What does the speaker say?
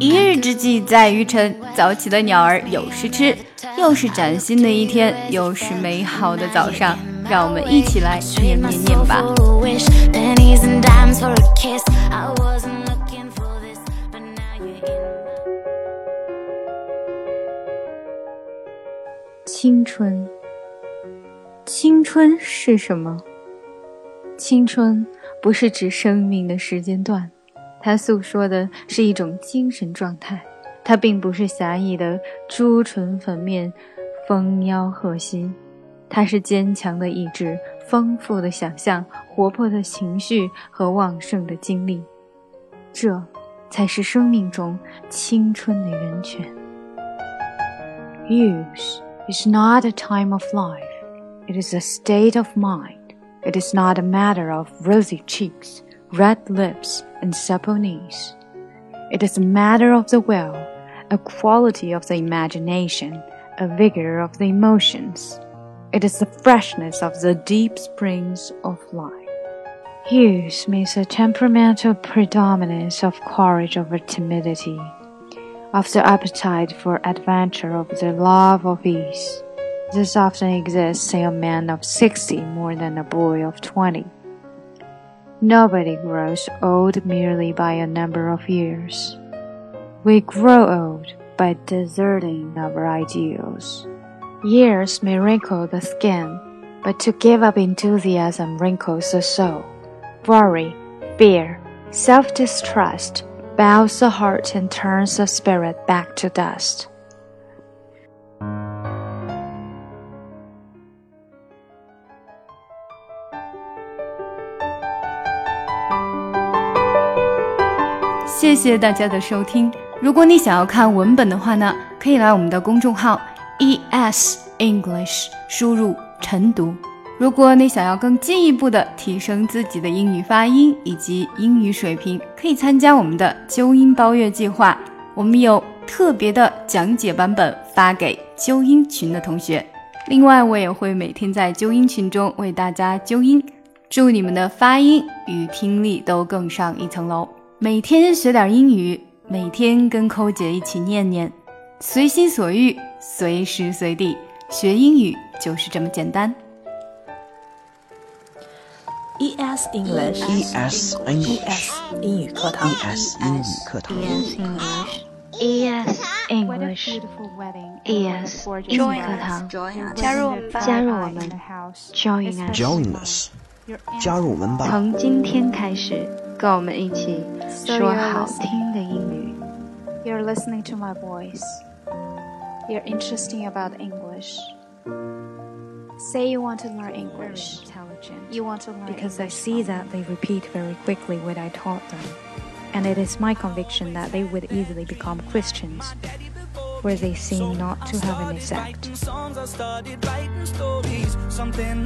一日之计在于晨，早起的鸟儿有食吃。又是崭新的一天，又是美好的早上，让我们一起来念念念吧。青春，青春是什么？青春不是指生命的时间段，它诉说的是一种精神状态。它并不是狭义的朱唇粉面、丰腰鹤膝，它是坚强的意志、丰富的想象、活泼的情绪和旺盛的精力，这才是生命中青春的源泉。Youth is not a time of life; it is a state of mind. It is not a matter of rosy cheeks, red lips, and supple knees. It is a matter of the will a quality of the imagination, a vigor of the emotions. It is the freshness of the deep springs of life. Youth means a temperamental predominance of courage over timidity, of the appetite for adventure, over the love of ease. This often exists in a man of sixty more than a boy of twenty. Nobody grows old merely by a number of years. We grow old by deserting our ideals. Years may wrinkle the skin, but to give up enthusiasm wrinkles the soul. Worry, fear, self distrust bows the heart and turns the spirit back to dust. 谢谢大家的收听。如果你想要看文本的话呢，可以来我们的公众号 E S English 输入晨读。如果你想要更进一步的提升自己的英语发音以及英语水平，可以参加我们的纠音包月计划。我们有特别的讲解版本发给纠音群的同学。另外，我也会每天在纠音群中为大家纠音，祝你们的发音与听力都更上一层楼。每天学点英语。每天跟扣姐一起念念，随心所欲，随时随地学英语就是这么简单。E S English，E S English，英语课堂，E S 英语课堂，E S English，E S 英语课堂，加入加入我们，Join us，加入我们吧。从今天开始，跟我们一起说好听的英语。You're listening to my voice. You're interesting about English. Say you want to learn English. You want to learn because English I see that they repeat very quickly what I taught them, and it is my conviction that they would easily become Christians, where they seem not to have any sect. Something